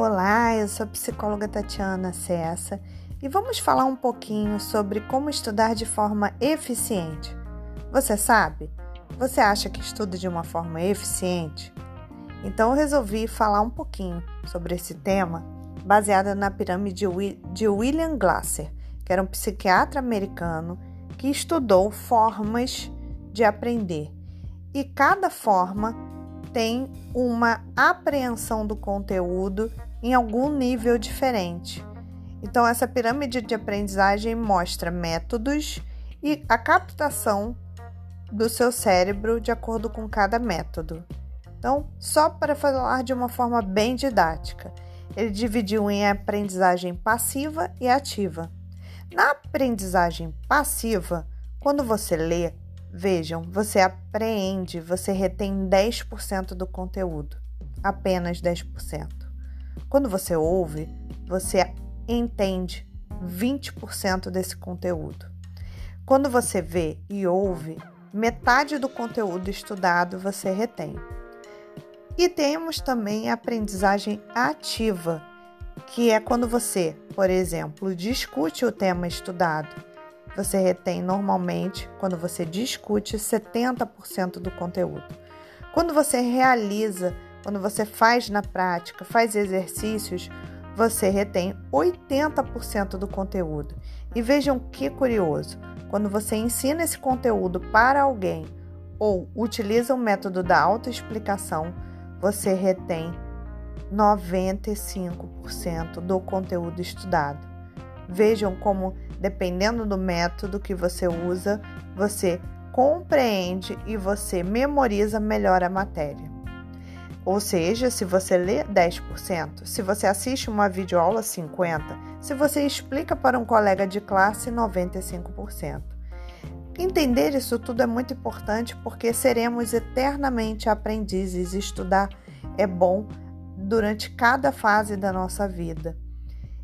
Olá, eu sou a psicóloga Tatiana Cessa e vamos falar um pouquinho sobre como estudar de forma eficiente. Você sabe? Você acha que estuda de uma forma eficiente? Então eu resolvi falar um pouquinho sobre esse tema baseado na pirâmide de William Glasser, que era um psiquiatra americano que estudou formas de aprender. E cada forma tem uma apreensão do conteúdo em algum nível diferente. Então, essa pirâmide de aprendizagem mostra métodos e a captação do seu cérebro de acordo com cada método. Então, só para falar de uma forma bem didática, ele dividiu em aprendizagem passiva e ativa. Na aprendizagem passiva, quando você lê, Vejam, você apreende, você retém 10% do conteúdo, apenas 10%. Quando você ouve, você entende 20% desse conteúdo. Quando você vê e ouve, metade do conteúdo estudado você retém. E temos também a aprendizagem ativa, que é quando você, por exemplo, discute o tema estudado você retém normalmente, quando você discute, 70% do conteúdo. Quando você realiza, quando você faz na prática, faz exercícios, você retém 80% do conteúdo. E vejam que curioso, quando você ensina esse conteúdo para alguém ou utiliza o método da autoexplicação, você retém 95% do conteúdo estudado. Vejam como, dependendo do método que você usa, você compreende e você memoriza melhor a matéria. Ou seja, se você lê 10%, se você assiste uma videoaula 50%, se você explica para um colega de classe 95%. Entender isso tudo é muito importante porque seremos eternamente aprendizes. Estudar é bom durante cada fase da nossa vida.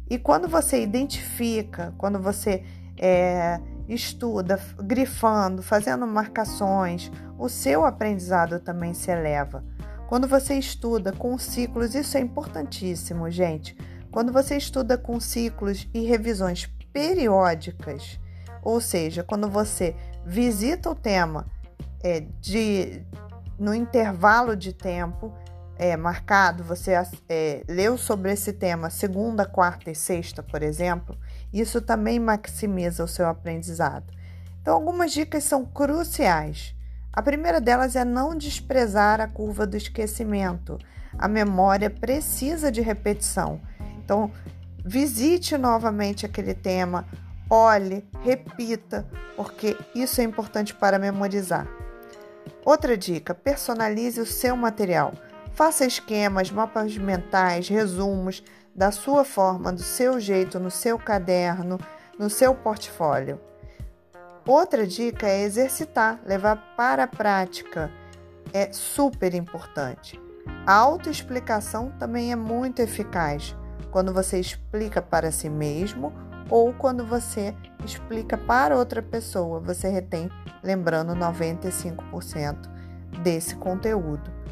E quando você identifica, quando você é, estuda, grifando, fazendo marcações, o seu aprendizado também se eleva. Quando você estuda com ciclos, isso é importantíssimo, gente. Quando você estuda com ciclos e revisões periódicas, ou seja, quando você visita o tema é, de, no intervalo de tempo, é, marcado, você é, leu sobre esse tema segunda, quarta e sexta, por exemplo, isso também maximiza o seu aprendizado. Então, algumas dicas são cruciais. A primeira delas é não desprezar a curva do esquecimento. A memória precisa de repetição. Então, visite novamente aquele tema, olhe, repita, porque isso é importante para memorizar. Outra dica: personalize o seu material. Faça esquemas, mapas mentais, resumos da sua forma, do seu jeito, no seu caderno, no seu portfólio. Outra dica é exercitar, levar para a prática. É super importante. A autoexplicação também é muito eficaz quando você explica para si mesmo ou quando você explica para outra pessoa. Você retém, lembrando, 95% desse conteúdo.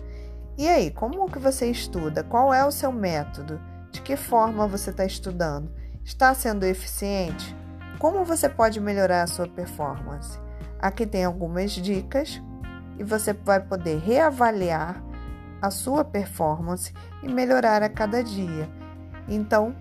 E aí, como que você estuda? Qual é o seu método? De que forma você está estudando? Está sendo eficiente? Como você pode melhorar a sua performance? Aqui tem algumas dicas e você vai poder reavaliar a sua performance e melhorar a cada dia. Então,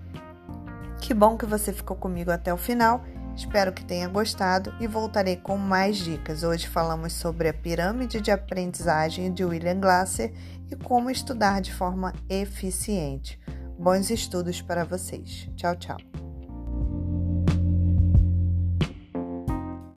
que bom que você ficou comigo até o final. Espero que tenha gostado e voltarei com mais dicas. Hoje falamos sobre a pirâmide de aprendizagem de William Glasser e como estudar de forma eficiente. Bons estudos para vocês. Tchau, tchau.